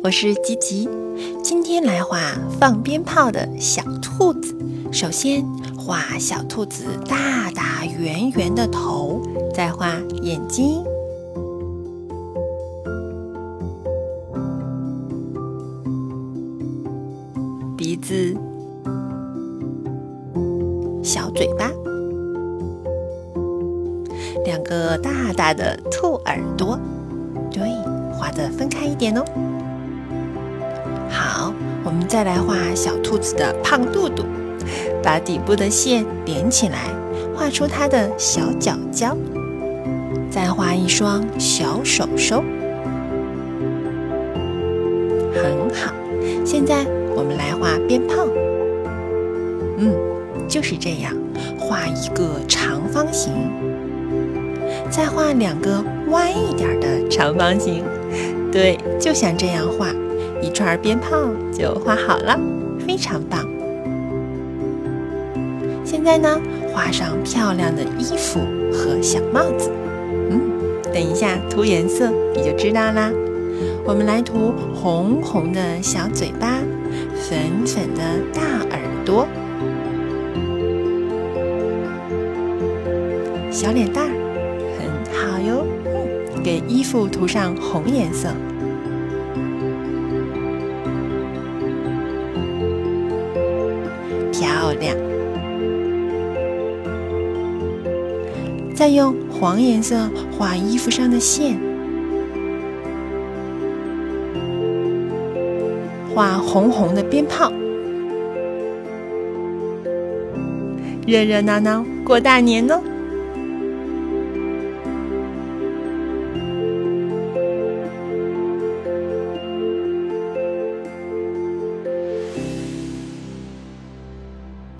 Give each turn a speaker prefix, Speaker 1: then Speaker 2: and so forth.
Speaker 1: 我是吉吉，今天来画放鞭炮的小兔子。首先画小兔子大大圆圆的头，再画眼睛、鼻子、小嘴巴。两个大大的兔耳朵，对，画的分开一点哦。我们再来画小兔子的胖肚肚，把底部的线连起来，画出它的小脚脚，再画一双小手手，很好。现在我们来画鞭炮，嗯，就是这样，画一个长方形。再画两个弯一点的长方形，对，就像这样画，一串鞭炮就画好了，非常棒。现在呢，画上漂亮的衣服和小帽子。嗯，等一下涂颜色你就知道啦。我们来涂红红的小嘴巴，粉粉的大耳朵，小脸蛋儿很。好哟，嗯给衣服涂上红颜色，漂亮。再用黄颜色画衣服上的线，画红红的鞭炮，热热闹闹过大年呢。